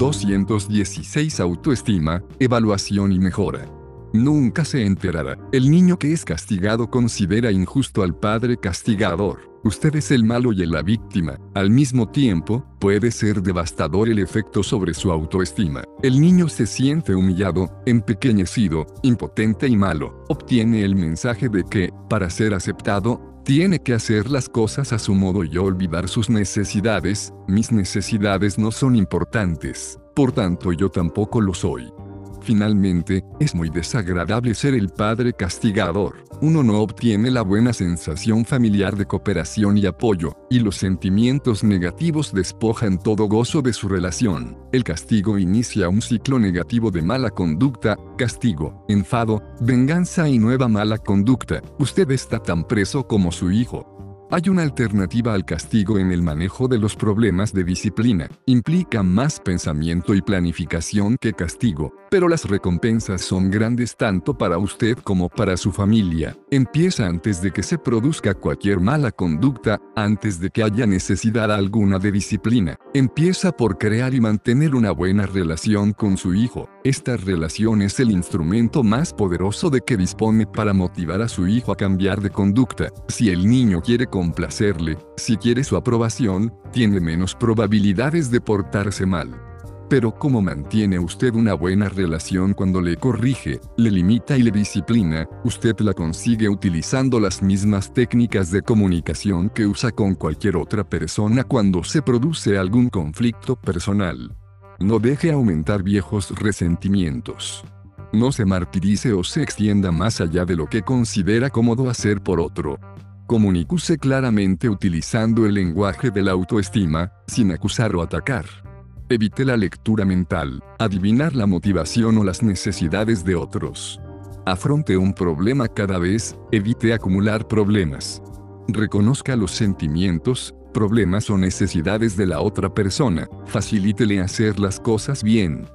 216 Autoestima, evaluación y mejora. Nunca se enterará. El niño que es castigado considera injusto al padre castigador. Usted es el malo y la víctima. Al mismo tiempo, puede ser devastador el efecto sobre su autoestima. El niño se siente humillado, empequeñecido, impotente y malo. Obtiene el mensaje de que, para ser aceptado, tiene que hacer las cosas a su modo y olvidar sus necesidades. Mis necesidades no son importantes. Por tanto yo tampoco lo soy. Finalmente, es muy desagradable ser el padre castigador. Uno no obtiene la buena sensación familiar de cooperación y apoyo, y los sentimientos negativos despojan todo gozo de su relación. El castigo inicia un ciclo negativo de mala conducta, castigo, enfado, venganza y nueva mala conducta. Usted está tan preso como su hijo. Hay una alternativa al castigo en el manejo de los problemas de disciplina. Implica más pensamiento y planificación que castigo, pero las recompensas son grandes tanto para usted como para su familia. Empieza antes de que se produzca cualquier mala conducta, antes de que haya necesidad alguna de disciplina. Empieza por crear y mantener una buena relación con su hijo. Esta relación es el instrumento más poderoso de que dispone para motivar a su hijo a cambiar de conducta. Si el niño quiere complacerle, si quiere su aprobación, tiene menos probabilidades de portarse mal. Pero ¿cómo mantiene usted una buena relación cuando le corrige, le limita y le disciplina? Usted la consigue utilizando las mismas técnicas de comunicación que usa con cualquier otra persona cuando se produce algún conflicto personal. No deje aumentar viejos resentimientos. No se martirice o se extienda más allá de lo que considera cómodo hacer por otro. Comunícuse claramente utilizando el lenguaje de la autoestima, sin acusar o atacar. Evite la lectura mental, adivinar la motivación o las necesidades de otros. Afronte un problema cada vez, evite acumular problemas. Reconozca los sentimientos, problemas o necesidades de la otra persona, facilítele hacer las cosas bien.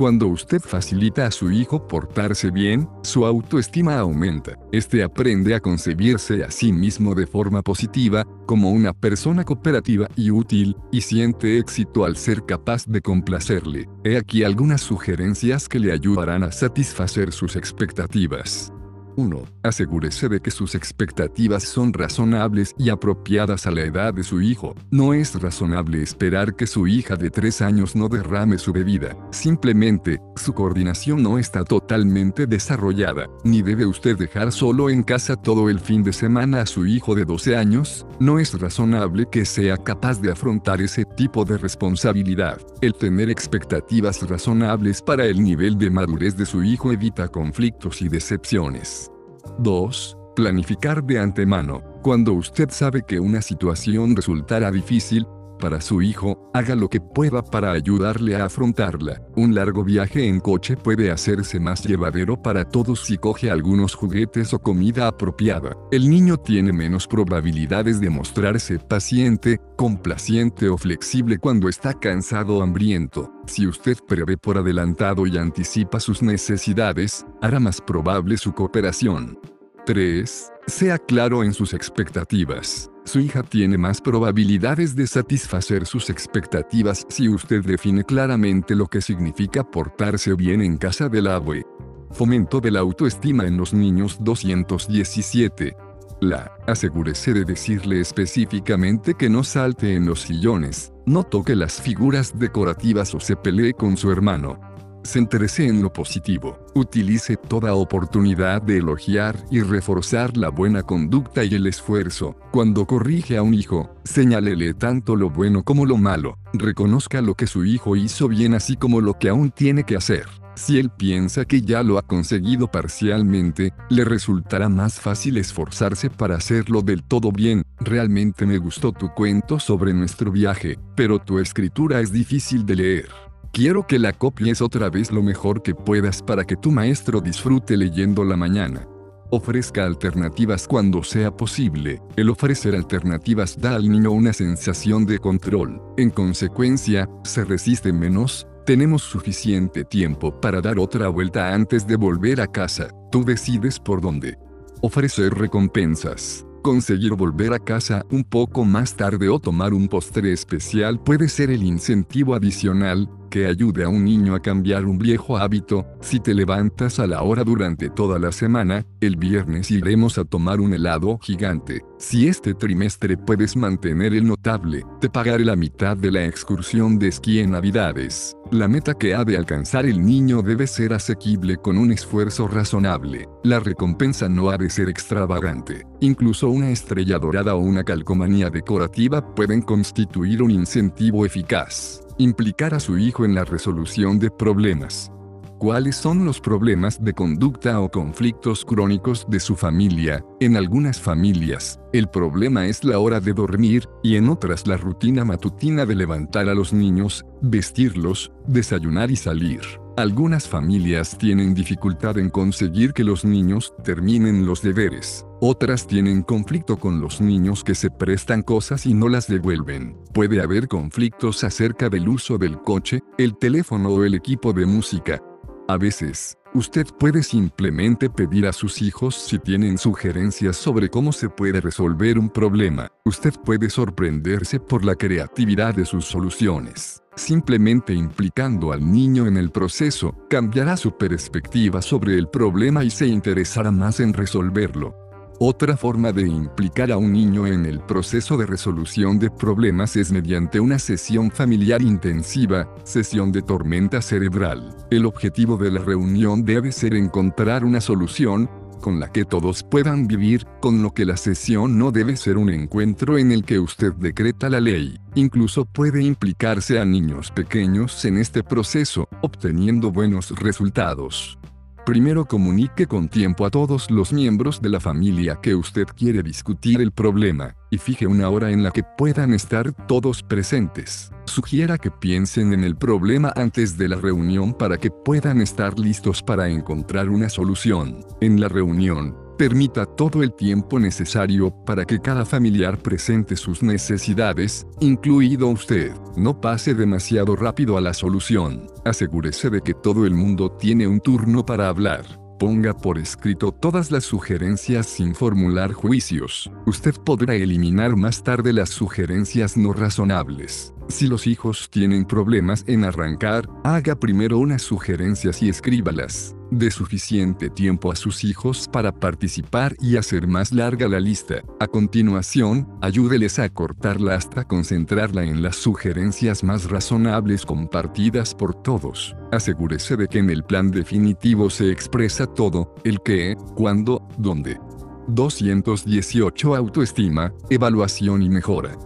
Cuando usted facilita a su hijo portarse bien, su autoestima aumenta. Este aprende a concebirse a sí mismo de forma positiva, como una persona cooperativa y útil, y siente éxito al ser capaz de complacerle. He aquí algunas sugerencias que le ayudarán a satisfacer sus expectativas. 1. Asegúrese de que sus expectativas son razonables y apropiadas a la edad de su hijo. No es razonable esperar que su hija de 3 años no derrame su bebida. Simplemente, su coordinación no está totalmente desarrollada. Ni debe usted dejar solo en casa todo el fin de semana a su hijo de 12 años. No es razonable que sea capaz de afrontar ese tipo de responsabilidad. El tener expectativas razonables para el nivel de madurez de su hijo evita conflictos y decepciones. 2. Planificar de antemano. Cuando usted sabe que una situación resultará difícil, para su hijo, haga lo que pueda para ayudarle a afrontarla. Un largo viaje en coche puede hacerse más llevadero para todos si coge algunos juguetes o comida apropiada. El niño tiene menos probabilidades de mostrarse paciente, complaciente o flexible cuando está cansado o hambriento. Si usted prevé por adelantado y anticipa sus necesidades, hará más probable su cooperación. 3. Sea claro en sus expectativas. Su hija tiene más probabilidades de satisfacer sus expectativas si usted define claramente lo que significa portarse bien en casa del abue. Fomento de la autoestima en los niños 217. La, asegúrese de decirle específicamente que no salte en los sillones, no toque las figuras decorativas o se pelee con su hermano. Centrese en lo positivo. Utilice toda oportunidad de elogiar y reforzar la buena conducta y el esfuerzo. Cuando corrige a un hijo, señálele tanto lo bueno como lo malo. Reconozca lo que su hijo hizo bien así como lo que aún tiene que hacer. Si él piensa que ya lo ha conseguido parcialmente, le resultará más fácil esforzarse para hacerlo del todo bien. Realmente me gustó tu cuento sobre nuestro viaje, pero tu escritura es difícil de leer. Quiero que la copies otra vez lo mejor que puedas para que tu maestro disfrute leyendo la mañana. Ofrezca alternativas cuando sea posible. El ofrecer alternativas da al niño una sensación de control. En consecuencia, se resiste menos. Tenemos suficiente tiempo para dar otra vuelta antes de volver a casa. Tú decides por dónde. Ofrecer recompensas. Conseguir volver a casa un poco más tarde o tomar un postre especial puede ser el incentivo adicional, que ayude a un niño a cambiar un viejo hábito, si te levantas a la hora durante toda la semana, el viernes iremos a tomar un helado gigante. Si este trimestre puedes mantener el notable, te pagaré la mitad de la excursión de esquí en Navidades. La meta que ha de alcanzar el niño debe ser asequible con un esfuerzo razonable. La recompensa no ha de ser extravagante. Incluso una estrella dorada o una calcomanía decorativa pueden constituir un incentivo eficaz. Implicar a su hijo en la resolución de problemas. ¿Cuáles son los problemas de conducta o conflictos crónicos de su familia? En algunas familias, el problema es la hora de dormir, y en otras la rutina matutina de levantar a los niños, vestirlos, desayunar y salir. Algunas familias tienen dificultad en conseguir que los niños terminen los deberes. Otras tienen conflicto con los niños que se prestan cosas y no las devuelven. Puede haber conflictos acerca del uso del coche, el teléfono o el equipo de música. A veces, usted puede simplemente pedir a sus hijos si tienen sugerencias sobre cómo se puede resolver un problema. Usted puede sorprenderse por la creatividad de sus soluciones. Simplemente implicando al niño en el proceso, cambiará su perspectiva sobre el problema y se interesará más en resolverlo. Otra forma de implicar a un niño en el proceso de resolución de problemas es mediante una sesión familiar intensiva, sesión de tormenta cerebral. El objetivo de la reunión debe ser encontrar una solución, con la que todos puedan vivir, con lo que la sesión no debe ser un encuentro en el que usted decreta la ley. Incluso puede implicarse a niños pequeños en este proceso, obteniendo buenos resultados. Primero comunique con tiempo a todos los miembros de la familia que usted quiere discutir el problema, y fije una hora en la que puedan estar todos presentes. Sugiera que piensen en el problema antes de la reunión para que puedan estar listos para encontrar una solución. En la reunión, permita todo el tiempo necesario para que cada familiar presente sus necesidades, incluido usted. No pase demasiado rápido a la solución. Asegúrese de que todo el mundo tiene un turno para hablar. Ponga por escrito todas las sugerencias sin formular juicios. Usted podrá eliminar más tarde las sugerencias no razonables. Si los hijos tienen problemas en arrancar, haga primero unas sugerencias y escríbalas. De suficiente tiempo a sus hijos para participar y hacer más larga la lista. A continuación, ayúdeles a cortarla hasta concentrarla en las sugerencias más razonables compartidas por todos. Asegúrese de que en el plan definitivo se expresa todo, el qué, cuándo, dónde. 218 Autoestima, evaluación y mejora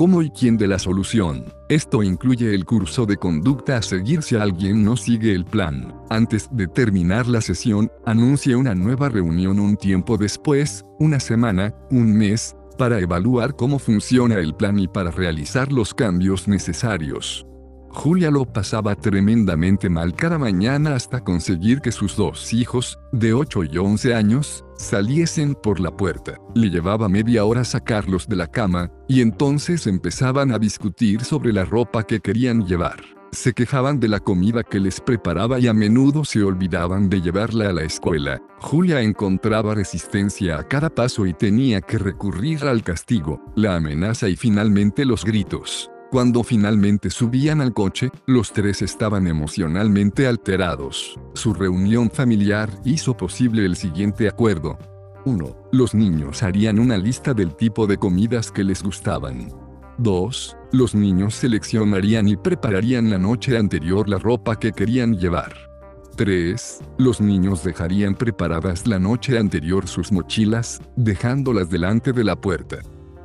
cómo y quién de la solución. Esto incluye el curso de conducta a seguir si alguien no sigue el plan. Antes de terminar la sesión, anuncie una nueva reunión un tiempo después, una semana, un mes, para evaluar cómo funciona el plan y para realizar los cambios necesarios. Julia lo pasaba tremendamente mal cada mañana hasta conseguir que sus dos hijos, de 8 y 11 años, saliesen por la puerta. Le llevaba media hora sacarlos de la cama, y entonces empezaban a discutir sobre la ropa que querían llevar. Se quejaban de la comida que les preparaba y a menudo se olvidaban de llevarla a la escuela. Julia encontraba resistencia a cada paso y tenía que recurrir al castigo, la amenaza y finalmente los gritos. Cuando finalmente subían al coche, los tres estaban emocionalmente alterados. Su reunión familiar hizo posible el siguiente acuerdo. 1. Los niños harían una lista del tipo de comidas que les gustaban. 2. Los niños seleccionarían y prepararían la noche anterior la ropa que querían llevar. 3. Los niños dejarían preparadas la noche anterior sus mochilas, dejándolas delante de la puerta.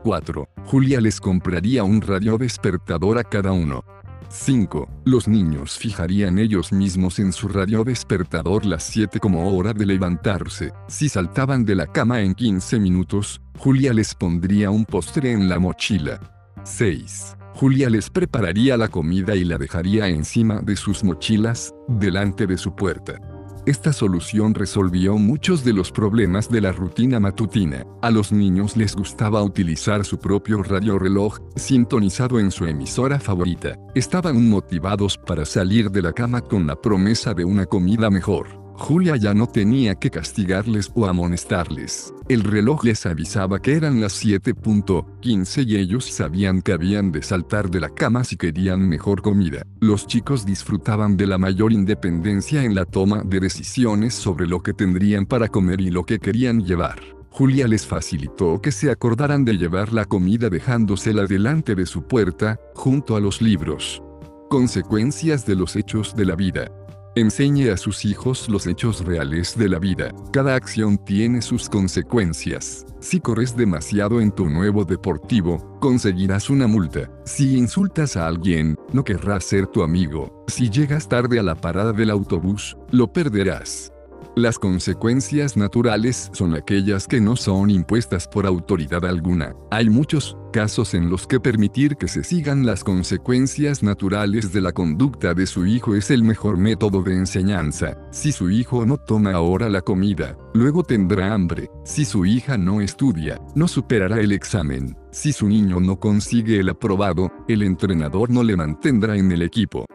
4. Julia les compraría un radio despertador a cada uno. 5. Los niños fijarían ellos mismos en su radio despertador las 7 como hora de levantarse. Si saltaban de la cama en 15 minutos, Julia les pondría un postre en la mochila. 6. Julia les prepararía la comida y la dejaría encima de sus mochilas, delante de su puerta. Esta solución resolvió muchos de los problemas de la rutina matutina. A los niños les gustaba utilizar su propio radio reloj, sintonizado en su emisora favorita. Estaban motivados para salir de la cama con la promesa de una comida mejor. Julia ya no tenía que castigarles o amonestarles. El reloj les avisaba que eran las 7.15 y ellos sabían que habían de saltar de la cama si querían mejor comida. Los chicos disfrutaban de la mayor independencia en la toma de decisiones sobre lo que tendrían para comer y lo que querían llevar. Julia les facilitó que se acordaran de llevar la comida dejándosela delante de su puerta, junto a los libros. Consecuencias de los hechos de la vida. Enseñe a sus hijos los hechos reales de la vida. Cada acción tiene sus consecuencias. Si corres demasiado en tu nuevo deportivo, conseguirás una multa. Si insultas a alguien, no querrás ser tu amigo. Si llegas tarde a la parada del autobús, lo perderás. Las consecuencias naturales son aquellas que no son impuestas por autoridad alguna. Hay muchos casos en los que permitir que se sigan las consecuencias naturales de la conducta de su hijo es el mejor método de enseñanza. Si su hijo no toma ahora la comida, luego tendrá hambre. Si su hija no estudia, no superará el examen. Si su niño no consigue el aprobado, el entrenador no le mantendrá en el equipo.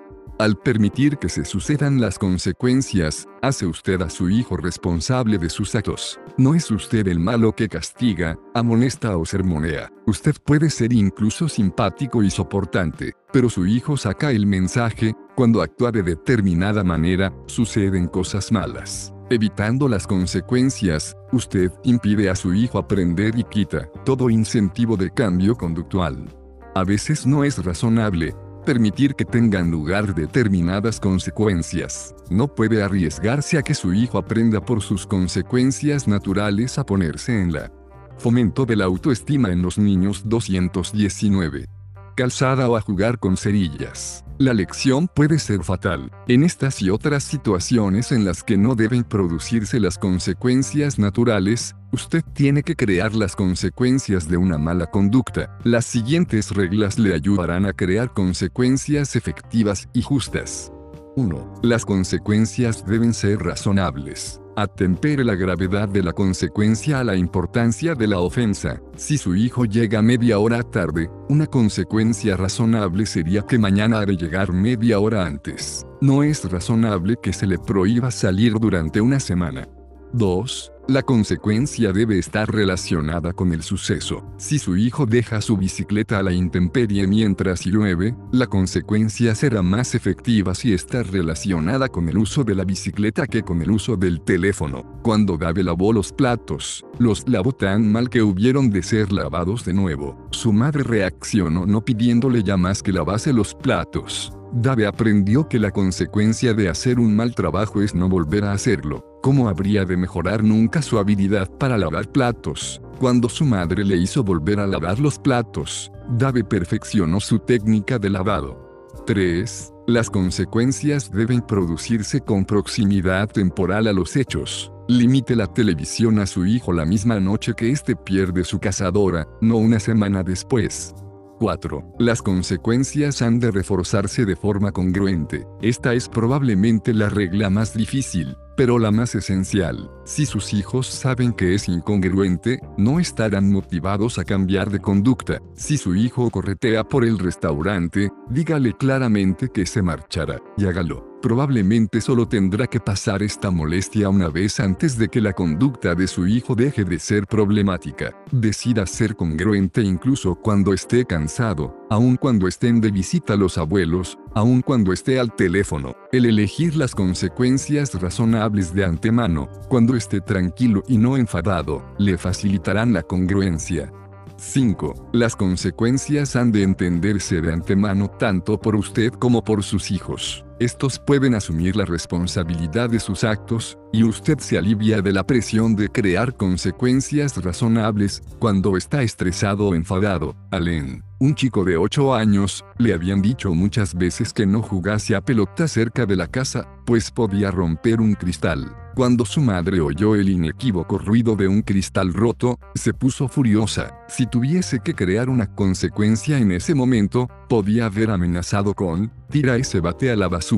Al permitir que se sucedan las consecuencias, hace usted a su hijo responsable de sus actos. No es usted el malo que castiga, amonesta o sermonea. Usted puede ser incluso simpático y soportante, pero su hijo saca el mensaje, cuando actúa de determinada manera, suceden cosas malas. Evitando las consecuencias, usted impide a su hijo aprender y quita todo incentivo de cambio conductual. A veces no es razonable, permitir que tengan lugar determinadas consecuencias. No puede arriesgarse a que su hijo aprenda por sus consecuencias naturales a ponerse en la fomento de la autoestima en los niños 219 calzada o a jugar con cerillas. La lección puede ser fatal. En estas y otras situaciones en las que no deben producirse las consecuencias naturales, usted tiene que crear las consecuencias de una mala conducta. Las siguientes reglas le ayudarán a crear consecuencias efectivas y justas. 1. Las consecuencias deben ser razonables. Atempere la gravedad de la consecuencia a la importancia de la ofensa. Si su hijo llega media hora tarde, una consecuencia razonable sería que mañana ha de llegar media hora antes. No es razonable que se le prohíba salir durante una semana. 2. La consecuencia debe estar relacionada con el suceso. Si su hijo deja su bicicleta a la intemperie mientras llueve, la consecuencia será más efectiva si está relacionada con el uso de la bicicleta que con el uso del teléfono. Cuando Gabe lavó los platos, los lavó tan mal que hubieron de ser lavados de nuevo. Su madre reaccionó no pidiéndole ya más que lavase los platos. Dave aprendió que la consecuencia de hacer un mal trabajo es no volver a hacerlo. ¿Cómo habría de mejorar nunca su habilidad para lavar platos? Cuando su madre le hizo volver a lavar los platos, Dave perfeccionó su técnica de lavado. 3. Las consecuencias deben producirse con proximidad temporal a los hechos. Limite la televisión a su hijo la misma noche que éste pierde su cazadora, no una semana después. 4. Las consecuencias han de reforzarse de forma congruente. Esta es probablemente la regla más difícil, pero la más esencial. Si sus hijos saben que es incongruente, no estarán motivados a cambiar de conducta. Si su hijo corretea por el restaurante, dígale claramente que se marchará, y hágalo. Probablemente solo tendrá que pasar esta molestia una vez antes de que la conducta de su hijo deje de ser problemática. Decida ser congruente incluso cuando esté cansado, aun cuando estén de visita los abuelos, aun cuando esté al teléfono. El elegir las consecuencias razonables de antemano, cuando esté tranquilo y no enfadado, le facilitarán la congruencia. 5. Las consecuencias han de entenderse de antemano tanto por usted como por sus hijos. Estos pueden asumir la responsabilidad de sus actos, y usted se alivia de la presión de crear consecuencias razonables cuando está estresado o enfadado. Allen, un chico de 8 años, le habían dicho muchas veces que no jugase a pelota cerca de la casa, pues podía romper un cristal. Cuando su madre oyó el inequívoco ruido de un cristal roto, se puso furiosa. Si tuviese que crear una consecuencia en ese momento, podía haber amenazado con tira ese bate a la basura,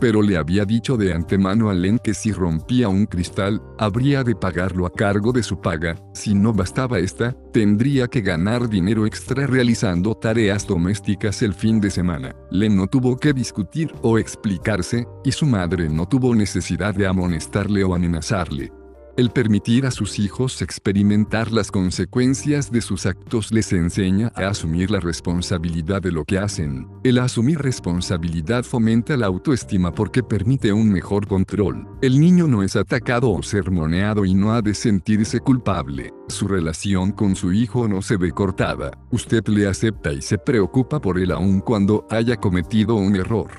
pero le había dicho de antemano a Len que si rompía un cristal, habría de pagarlo a cargo de su paga, si no bastaba esta, tendría que ganar dinero extra realizando tareas domésticas el fin de semana. Len no tuvo que discutir o explicarse, y su madre no tuvo necesidad de amonestarle o amenazarle. El permitir a sus hijos experimentar las consecuencias de sus actos les enseña a asumir la responsabilidad de lo que hacen. El asumir responsabilidad fomenta la autoestima porque permite un mejor control. El niño no es atacado o sermoneado y no ha de sentirse culpable. Su relación con su hijo no se ve cortada. Usted le acepta y se preocupa por él aun cuando haya cometido un error.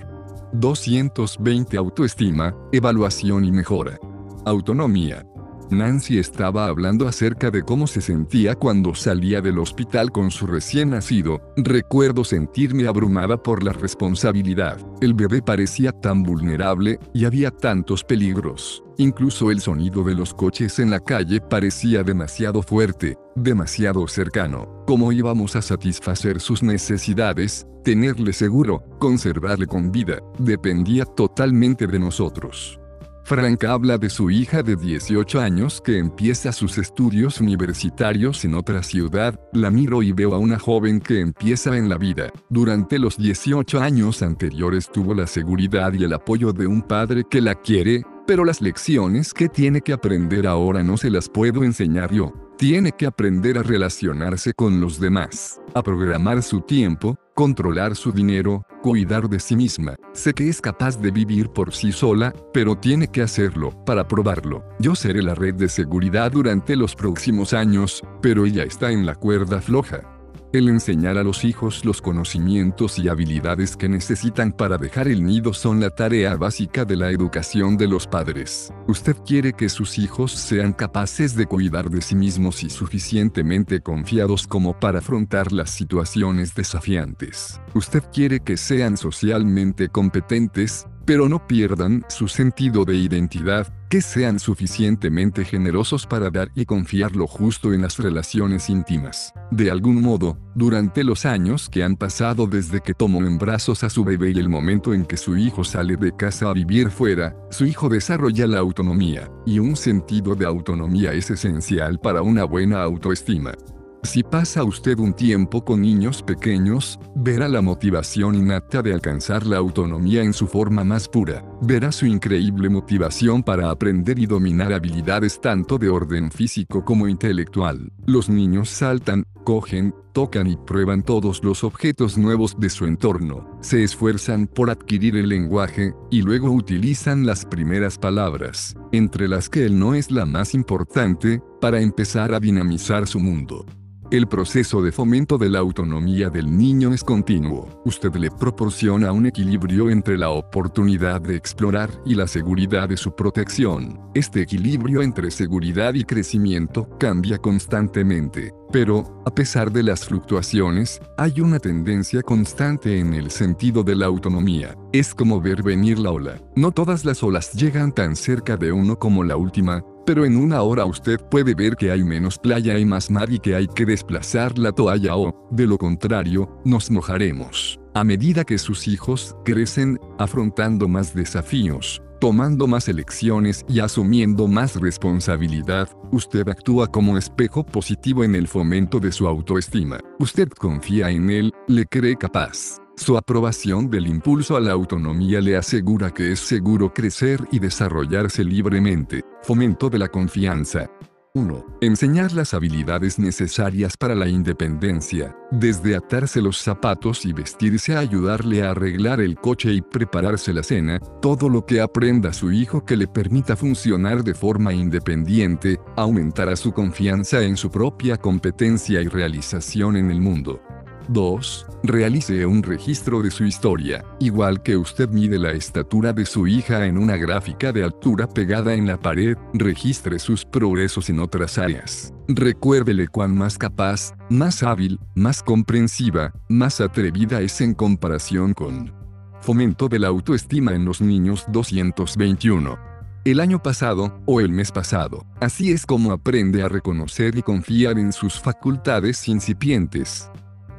220 Autoestima, evaluación y mejora. Autonomía. Nancy estaba hablando acerca de cómo se sentía cuando salía del hospital con su recién nacido. Recuerdo sentirme abrumada por la responsabilidad. El bebé parecía tan vulnerable, y había tantos peligros. Incluso el sonido de los coches en la calle parecía demasiado fuerte, demasiado cercano. ¿Cómo íbamos a satisfacer sus necesidades? Tenerle seguro, conservarle con vida, dependía totalmente de nosotros. Frank habla de su hija de 18 años que empieza sus estudios universitarios en otra ciudad. La miro y veo a una joven que empieza en la vida. Durante los 18 años anteriores tuvo la seguridad y el apoyo de un padre que la quiere, pero las lecciones que tiene que aprender ahora no se las puedo enseñar yo. Tiene que aprender a relacionarse con los demás, a programar su tiempo, controlar su dinero, cuidar de sí misma. Sé que es capaz de vivir por sí sola, pero tiene que hacerlo para probarlo. Yo seré la red de seguridad durante los próximos años, pero ella está en la cuerda floja. El enseñar a los hijos los conocimientos y habilidades que necesitan para dejar el nido son la tarea básica de la educación de los padres. Usted quiere que sus hijos sean capaces de cuidar de sí mismos y suficientemente confiados como para afrontar las situaciones desafiantes. Usted quiere que sean socialmente competentes, pero no pierdan su sentido de identidad, que sean suficientemente generosos para dar y confiar lo justo en las relaciones íntimas. De algún modo, durante los años que han pasado desde que tomó en brazos a su bebé y el momento en que su hijo sale de casa a vivir fuera, su hijo desarrolla la autonomía, y un sentido de autonomía es esencial para una buena autoestima. Si pasa usted un tiempo con niños pequeños, verá la motivación innata de alcanzar la autonomía en su forma más pura. Verá su increíble motivación para aprender y dominar habilidades tanto de orden físico como intelectual. Los niños saltan, cogen, tocan y prueban todos los objetos nuevos de su entorno. Se esfuerzan por adquirir el lenguaje, y luego utilizan las primeras palabras, entre las que él no es la más importante, para empezar a dinamizar su mundo. El proceso de fomento de la autonomía del niño es continuo. Usted le proporciona un equilibrio entre la oportunidad de explorar y la seguridad de su protección. Este equilibrio entre seguridad y crecimiento cambia constantemente. Pero, a pesar de las fluctuaciones, hay una tendencia constante en el sentido de la autonomía. Es como ver venir la ola. No todas las olas llegan tan cerca de uno como la última, pero en una hora usted puede ver que hay menos playa y más mar y que hay que desplazar la toalla o, de lo contrario, nos mojaremos. A medida que sus hijos crecen, afrontando más desafíos, tomando más elecciones y asumiendo más responsabilidad, usted actúa como espejo positivo en el fomento de su autoestima. Usted confía en él, le cree capaz. Su aprobación del impulso a la autonomía le asegura que es seguro crecer y desarrollarse libremente. Fomento de la confianza. 1. Enseñar las habilidades necesarias para la independencia, desde atarse los zapatos y vestirse a ayudarle a arreglar el coche y prepararse la cena, todo lo que aprenda su hijo que le permita funcionar de forma independiente, aumentará su confianza en su propia competencia y realización en el mundo. 2. Realice un registro de su historia, igual que usted mide la estatura de su hija en una gráfica de altura pegada en la pared, registre sus progresos en otras áreas. Recuérdele cuán más capaz, más hábil, más comprensiva, más atrevida es en comparación con Fomento de la autoestima en los niños 221 el año pasado, o el mes pasado. Así es como aprende a reconocer y confiar en sus facultades incipientes.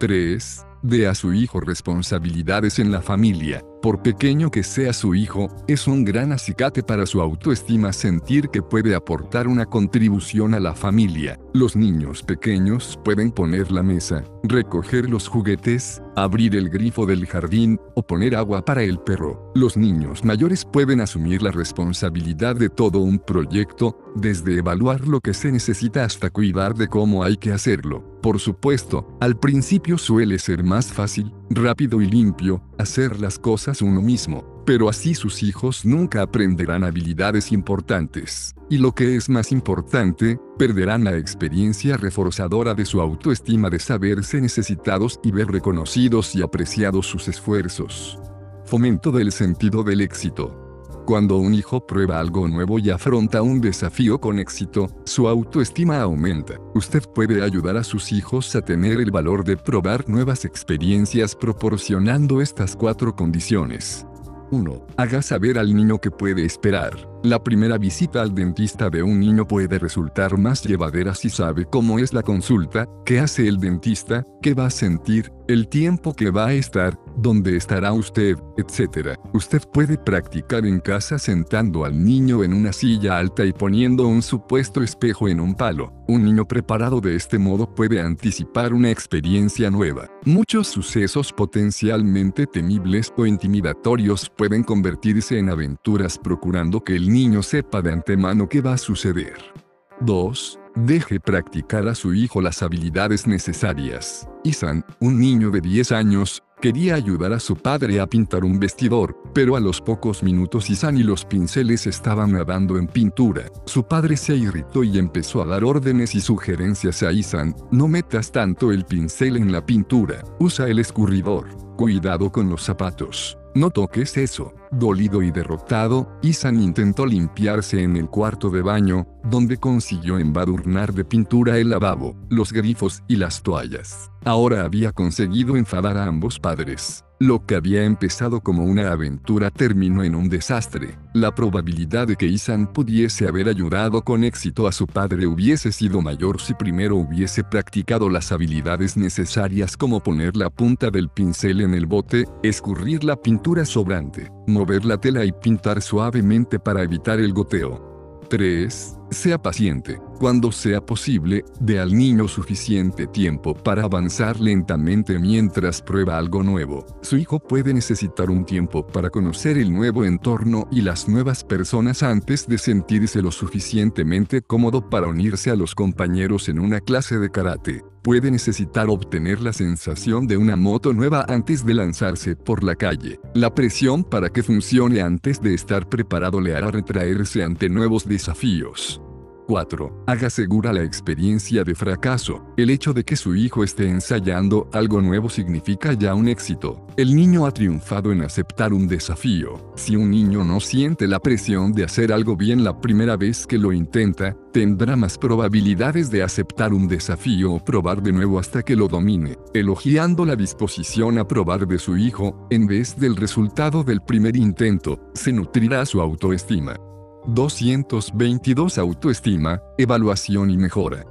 3. Dé a su hijo responsabilidades en la familia. Por pequeño que sea su hijo, es un gran acicate para su autoestima sentir que puede aportar una contribución a la familia. Los niños pequeños pueden poner la mesa, recoger los juguetes, abrir el grifo del jardín o poner agua para el perro. Los niños mayores pueden asumir la responsabilidad de todo un proyecto, desde evaluar lo que se necesita hasta cuidar de cómo hay que hacerlo. Por supuesto, al principio suele ser más fácil, rápido y limpio, hacer las cosas uno mismo, pero así sus hijos nunca aprenderán habilidades importantes. Y lo que es más importante, perderán la experiencia reforzadora de su autoestima de saberse necesitados y ver reconocidos y apreciados sus esfuerzos. Fomento del sentido del éxito. Cuando un hijo prueba algo nuevo y afronta un desafío con éxito, su autoestima aumenta. Usted puede ayudar a sus hijos a tener el valor de probar nuevas experiencias proporcionando estas cuatro condiciones. 1. Haga saber al niño que puede esperar. La primera visita al dentista de un niño puede resultar más llevadera si sabe cómo es la consulta, qué hace el dentista, qué va a sentir, el tiempo que va a estar, dónde estará usted, etc. Usted puede practicar en casa sentando al niño en una silla alta y poniendo un supuesto espejo en un palo. Un niño preparado de este modo puede anticipar una experiencia nueva. Muchos sucesos potencialmente temibles o intimidatorios pueden convertirse en aventuras procurando que el niño sepa de antemano qué va a suceder. 2. Deje practicar a su hijo las habilidades necesarias. Isan, un niño de 10 años, quería ayudar a su padre a pintar un vestidor, pero a los pocos minutos Isan y los pinceles estaban nadando en pintura. Su padre se irritó y empezó a dar órdenes y sugerencias a Isan, no metas tanto el pincel en la pintura, usa el escurridor, cuidado con los zapatos. No toques eso. Dolido y derrotado, Isan intentó limpiarse en el cuarto de baño, donde consiguió embadurnar de pintura el lavabo, los grifos y las toallas. Ahora había conseguido enfadar a ambos padres. Lo que había empezado como una aventura terminó en un desastre. La probabilidad de que Isan pudiese haber ayudado con éxito a su padre hubiese sido mayor si primero hubiese practicado las habilidades necesarias como poner la punta del pincel en el bote, escurrir la pintura sobrante, mover la tela y pintar suavemente para evitar el goteo. 3. Sea paciente. Cuando sea posible, dé al niño suficiente tiempo para avanzar lentamente mientras prueba algo nuevo. Su hijo puede necesitar un tiempo para conocer el nuevo entorno y las nuevas personas antes de sentirse lo suficientemente cómodo para unirse a los compañeros en una clase de karate. Puede necesitar obtener la sensación de una moto nueva antes de lanzarse por la calle. La presión para que funcione antes de estar preparado le hará retraerse ante nuevos desafíos. 4. Haga segura la experiencia de fracaso. El hecho de que su hijo esté ensayando algo nuevo significa ya un éxito. El niño ha triunfado en aceptar un desafío. Si un niño no siente la presión de hacer algo bien la primera vez que lo intenta, tendrá más probabilidades de aceptar un desafío o probar de nuevo hasta que lo domine, elogiando la disposición a probar de su hijo, en vez del resultado del primer intento, se nutrirá su autoestima. 222 Autoestima, evaluación y mejora.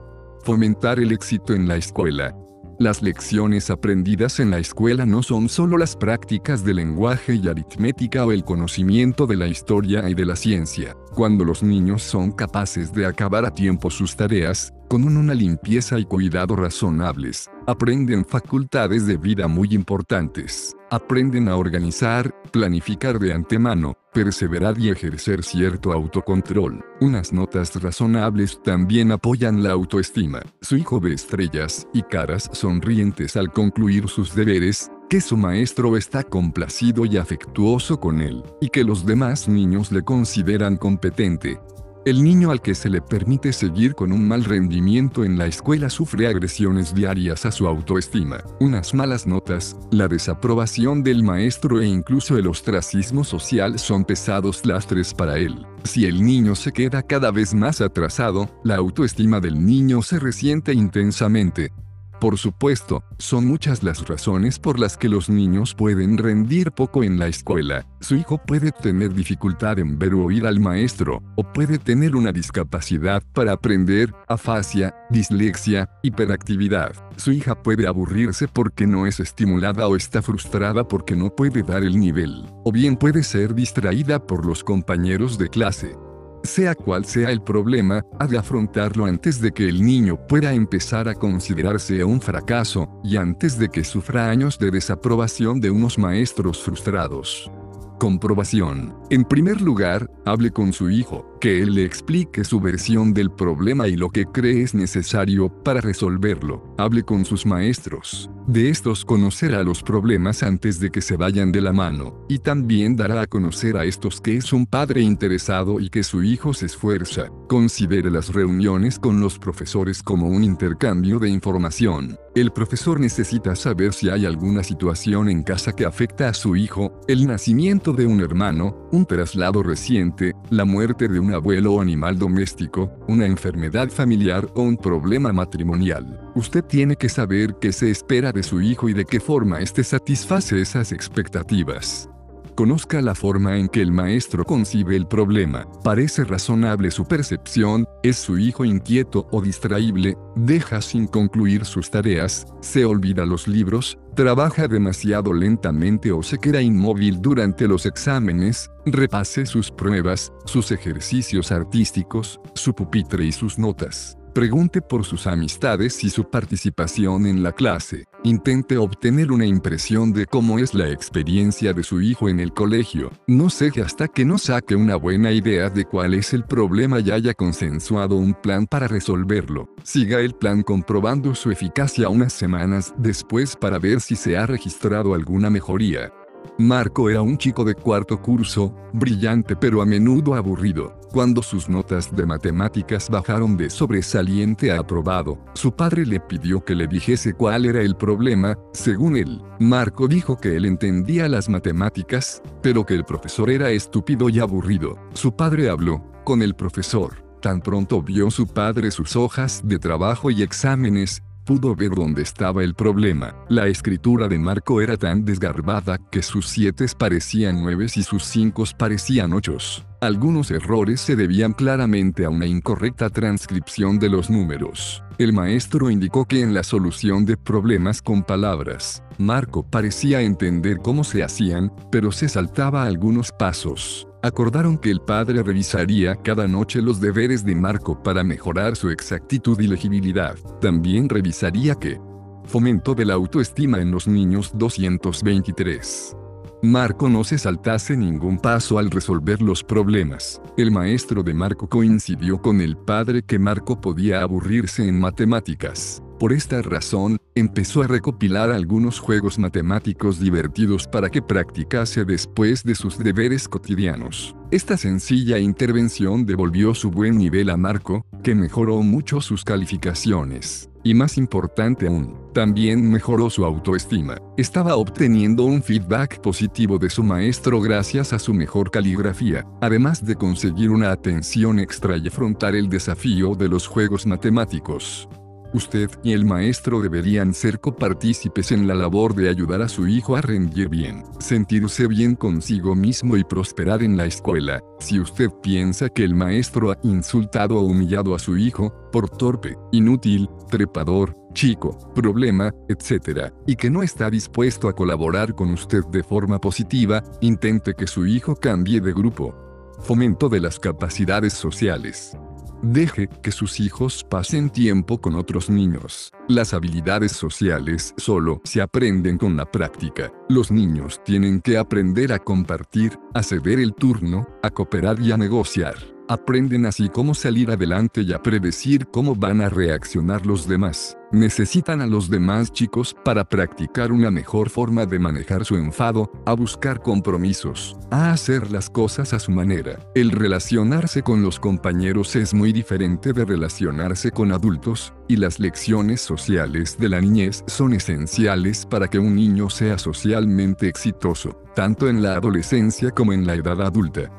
Fomentar el éxito en la escuela. Las lecciones aprendidas en la escuela no son solo las prácticas de lenguaje y aritmética o el conocimiento de la historia y de la ciencia. Cuando los niños son capaces de acabar a tiempo sus tareas, con una limpieza y cuidado razonables, aprenden facultades de vida muy importantes. Aprenden a organizar, planificar de antemano, perseverar y ejercer cierto autocontrol. Unas notas razonables también apoyan la autoestima. Su hijo ve estrellas y caras sonrientes al concluir sus deberes, que su maestro está complacido y afectuoso con él, y que los demás niños le consideran competente, el niño al que se le permite seguir con un mal rendimiento en la escuela sufre agresiones diarias a su autoestima, unas malas notas, la desaprobación del maestro e incluso el ostracismo social son pesados lastres para él. Si el niño se queda cada vez más atrasado, la autoestima del niño se resiente intensamente, Por supuesto, son muchas las razones por las que los niños pueden rendir poco en la escuela. Su hijo puede tener dificultad en ver o oír al maestro, o puede tener una discapacidad para aprender, afasia, dislexia, hiperactividad. Su hija puede aburrirse porque no es estimulada o está frustrada porque no puede dar el nivel, o bien puede ser distraída por los compañeros de clase. Sea cual sea el problema, ha de afrontarlo antes de que el niño pueda empezar a considerarse un fracaso, y antes de que sufra años de desaprobación de unos maestros frustrados. Comprobación. En primer lugar, hable con su hijo, que él le explique su versión del problema y lo que cree es necesario para resolverlo. Hable con sus maestros. De estos conocerá los problemas antes de que se vayan de la mano, y también dará a conocer a estos que es un padre interesado y que su hijo se esfuerza. Considere las reuniones con los profesores como un intercambio de información. El profesor necesita saber si hay alguna situación en casa que afecta a su hijo, el nacimiento de un hermano, un traslado reciente, la muerte de un abuelo o animal doméstico, una enfermedad familiar o un problema matrimonial. Usted tiene que saber qué se espera de su hijo y de qué forma éste satisface esas expectativas. Conozca la forma en que el maestro concibe el problema. Parece razonable su percepción, es su hijo inquieto o distraíble, deja sin concluir sus tareas, se olvida los libros, trabaja demasiado lentamente o se queda inmóvil durante los exámenes, repase sus pruebas, sus ejercicios artísticos, su pupitre y sus notas. Pregunte por sus amistades y su participación en la clase. Intente obtener una impresión de cómo es la experiencia de su hijo en el colegio. No sé hasta que no saque una buena idea de cuál es el problema y haya consensuado un plan para resolverlo. Siga el plan comprobando su eficacia unas semanas después para ver si se ha registrado alguna mejoría. Marco era un chico de cuarto curso, brillante pero a menudo aburrido. Cuando sus notas de matemáticas bajaron de sobresaliente a aprobado, su padre le pidió que le dijese cuál era el problema. Según él, Marco dijo que él entendía las matemáticas, pero que el profesor era estúpido y aburrido. Su padre habló con el profesor. Tan pronto vio su padre sus hojas de trabajo y exámenes, pudo ver dónde estaba el problema. La escritura de Marco era tan desgarbada que sus siete parecían nueves y sus cinco parecían ochos. Algunos errores se debían claramente a una incorrecta transcripción de los números. El maestro indicó que en la solución de problemas con palabras, Marco parecía entender cómo se hacían, pero se saltaba algunos pasos. Acordaron que el padre revisaría cada noche los deberes de Marco para mejorar su exactitud y legibilidad. También revisaría que fomento de la autoestima en los niños 223. Marco no se saltase ningún paso al resolver los problemas. El maestro de Marco coincidió con el padre que Marco podía aburrirse en matemáticas. Por esta razón, empezó a recopilar algunos juegos matemáticos divertidos para que practicase después de sus deberes cotidianos. Esta sencilla intervención devolvió su buen nivel a Marco, que mejoró mucho sus calificaciones. Y más importante aún, también mejoró su autoestima. Estaba obteniendo un feedback positivo de su maestro gracias a su mejor caligrafía, además de conseguir una atención extra y afrontar el desafío de los juegos matemáticos. Usted y el maestro deberían ser copartícipes en la labor de ayudar a su hijo a rendir bien, sentirse bien consigo mismo y prosperar en la escuela. Si usted piensa que el maestro ha insultado o humillado a su hijo, por torpe, inútil, trepador, chico, problema, etc., y que no está dispuesto a colaborar con usted de forma positiva, intente que su hijo cambie de grupo. Fomento de las capacidades sociales. Deje que sus hijos pasen tiempo con otros niños. Las habilidades sociales solo se aprenden con la práctica. Los niños tienen que aprender a compartir, a ceder el turno, a cooperar y a negociar. Aprenden así cómo salir adelante y a predecir cómo van a reaccionar los demás. Necesitan a los demás chicos para practicar una mejor forma de manejar su enfado, a buscar compromisos, a hacer las cosas a su manera. El relacionarse con los compañeros es muy diferente de relacionarse con adultos, y las lecciones sociales de la niñez son esenciales para que un niño sea socialmente exitoso, tanto en la adolescencia como en la edad adulta.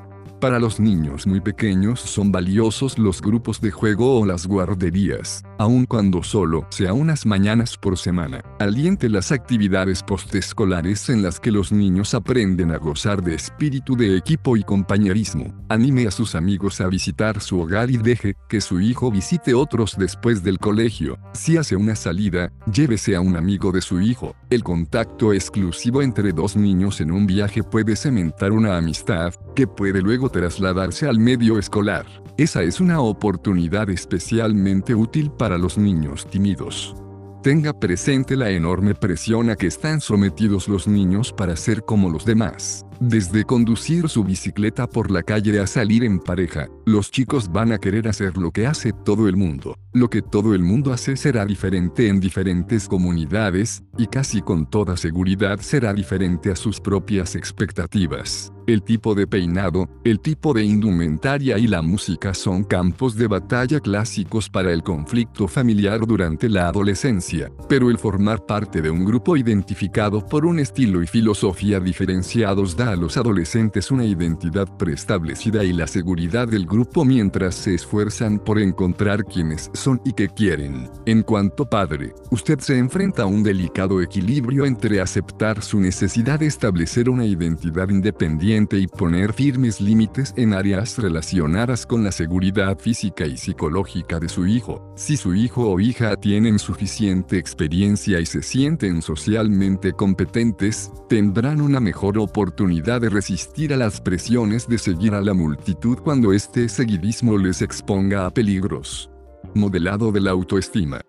Para los niños muy pequeños son valiosos los grupos de juego o las guarderías. aun cuando solo sea unas mañanas por semana. Aliente las actividades postescolares en las que los niños aprenden a gozar de espíritu de equipo y compañerismo. Anime a sus amigos a visitar su hogar y deje que su hijo visite otros después del colegio. Si hace una salida, llévese a un amigo de su hijo. El contacto exclusivo entre dos niños en un viaje puede cementar una amistad que puede luego trasladarse al medio escolar. Esa es una oportunidad especialmente útil para los niños tímidos. Tenga presente la enorme presión a que están sometidos los niños para ser como los demás. Desde conducir su bicicleta por la calle a salir en pareja, los chicos van a querer hacer lo que hace todo el mundo. Lo que todo el mundo hace será diferente en diferentes comunidades, y casi con toda seguridad será diferente a sus propias expectativas. El tipo de peinado, el tipo de indumentaria y la música son campos de batalla clásicos para el conflicto familiar durante la adolescencia, pero el formar parte de un grupo identificado por un estilo y filosofía diferenciados da a los adolescentes una identidad preestablecida y la seguridad del grupo mientras se esfuerzan por encontrar quienes son y qué quieren. En cuanto padre, usted se enfrenta a un delicado equilibrio entre aceptar su necesidad de establecer una identidad independiente y poner firmes límites en áreas relacionadas con la seguridad física y psicológica de su hijo. Si su hijo o hija tienen suficiente experiencia y se sienten socialmente competentes, tendrán una mejor oportunidad de resistir a las presiones de seguir a la multitud cuando este seguidismo les exponga a peligros. Modelado de la autoestima.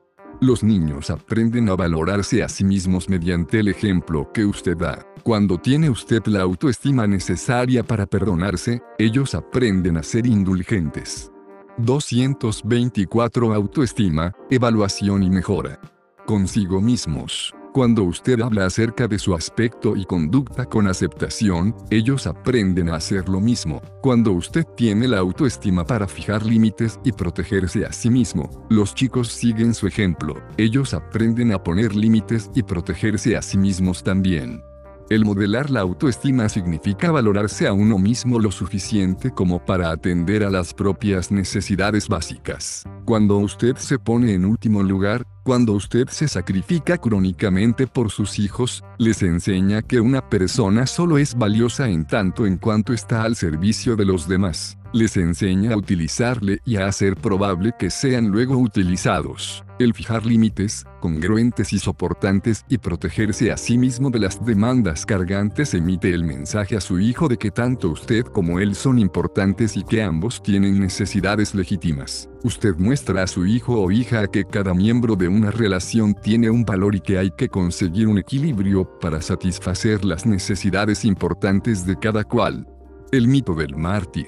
Los niños aprenden a valorarse a sí mismos mediante el ejemplo que usted da. Cuando tiene usted la autoestima necesaria para perdonarse, ellos aprenden a ser indulgentes. 224 Autoestima, evaluación y mejora. Consigo mismos. Cuando usted habla acerca de su aspecto y conducta con aceptación, ellos aprenden a hacer lo mismo. Cuando usted tiene la autoestima para fijar límites y protegerse a sí mismo, los chicos siguen su ejemplo. Ellos aprenden a poner límites y protegerse a sí mismos también. El modelar la autoestima significa valorarse a uno mismo lo suficiente como para atender a las propias necesidades básicas. Cuando usted se pone en último lugar, cuando usted se sacrifica crónicamente por sus hijos, les enseña que una persona solo es valiosa en tanto en cuanto está al servicio de los demás. Les enseña a utilizarle y a hacer probable que sean luego utilizados. El fijar límites, congruentes y soportantes y protegerse a sí mismo de las demandas cargantes emite el mensaje a su hijo de que tanto usted como él son importantes y que ambos tienen necesidades legítimas. Usted muestra a su hijo o hija que cada miembro de una relación tiene un valor y que hay que conseguir un equilibrio para satisfacer las necesidades importantes de cada cual. El mito del mártir.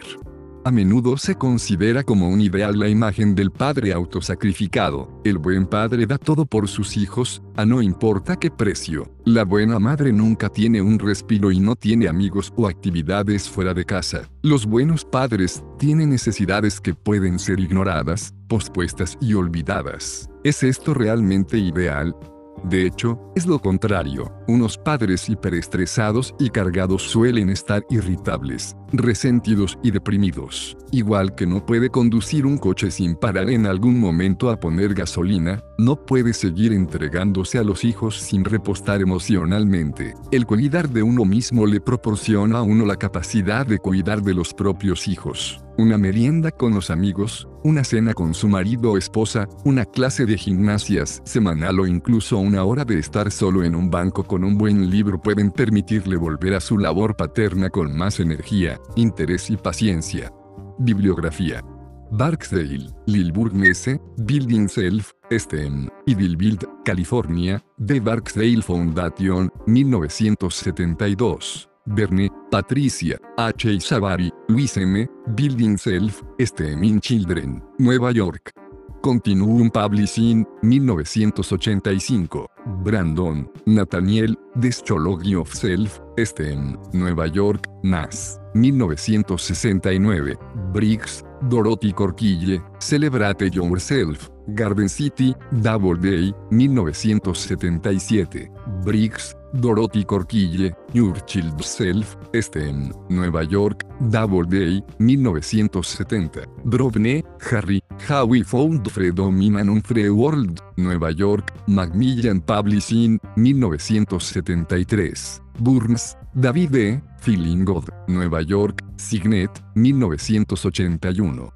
A menudo se considera como un ideal la imagen del padre autosacrificado. El buen padre da todo por sus hijos, a no importa qué precio. La buena madre nunca tiene un respiro y no tiene amigos o actividades fuera de casa. Los buenos padres tienen necesidades que pueden ser ignoradas, pospuestas y olvidadas. ¿Es esto realmente ideal? De hecho, es lo contrario. Unos padres hiperestresados y cargados suelen estar irritables, resentidos y deprimidos. Igual que no puede conducir un coche sin parar en algún momento a poner gasolina, no puede seguir entregándose a los hijos sin repostar emocionalmente. El cuidar de uno mismo le proporciona a uno la capacidad de cuidar de los propios hijos una merienda con los amigos, una cena con su marido o esposa, una clase de gimnasias semanal o incluso una hora de estar solo en un banco con un buen libro pueden permitirle volver a su labor paterna con más energía, interés y paciencia. Bibliografía. Barksdale, Lilburg Messe, Building Self, STEM, Idlewild, California, The Barksdale Foundation, 1972. Verne, Patricia, H. Isavari, Luis M., Building Self, STEM Children, Nueva York. Continuum Publishing, 1985. Brandon, Nathaniel, Deschology of Self, STEM, Nueva York, NAS, 1969. Briggs, Dorothy Corquille, Celebrate Yourself, Garden City, Double Day, 1977. Briggs, Dorothy Corquille, Your Child Self, Nueva York, Double Day, 1970. Drobne, Harry, How We Found Freedom in an Unfree World, Nueva York, Macmillan Publishing, 1973. Burns, David E., Feeling God, Nueva York, Signet, 1981.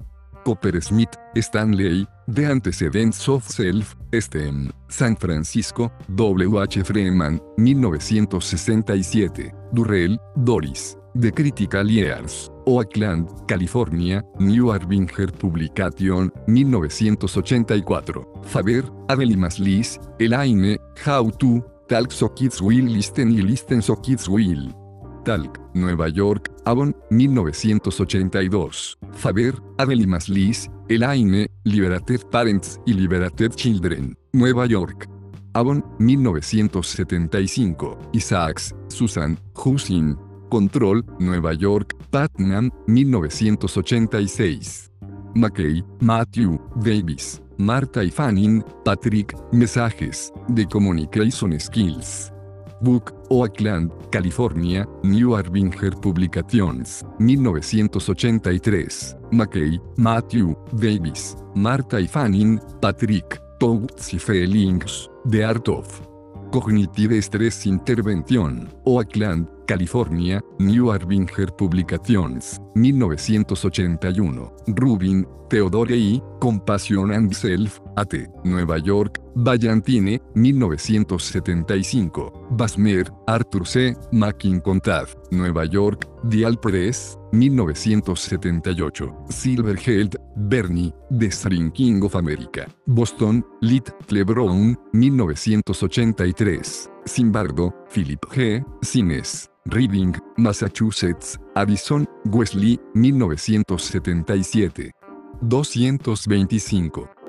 Copper Smith, Stanley, The Antecedents of Self, STEM, San Francisco, W. H. Freeman, 1967. Durrell, Doris, The Critical Years, Oakland, California, New Arbinger Publication, 1984. Faber, Adelimas Liz, Elaine, How to, Talk So Kids Will Listen y Listen So Kids Will. Talk, Nueva York, Avon, 1982. Faber, Adelimas Liz, Elaine, Liberated Parents y Liberated Children, Nueva York. Avon, 1975. Isaacs, Susan, Husin. Control, Nueva York, Patnam, 1986. McKay, Matthew, Davis, Marta y Fanning, Patrick, Mensajes, de Communication Skills. Book, Oakland, California, New Arbinger Publications, 1983. McKay, Matthew, Davis, Marta y Fanning, Patrick, Thoughts y Feelings, The Art of Cognitive Stress Intervention, Oakland, California, New Arbinger Publications, 1981. Rubin, Theodore I, Compassion and Self, AT, Nueva York, Ballantine, 1975. Basmer, Arthur C., Mackincontad, Nueva York, Dial Press, 1978. Silverhead, Bernie, The Shrinking of America. Boston, Lit. Clebrown, 1983. Simbardo, Philip G. Cines. Reading, Massachusetts, Addison, Wesley, 1977. 225.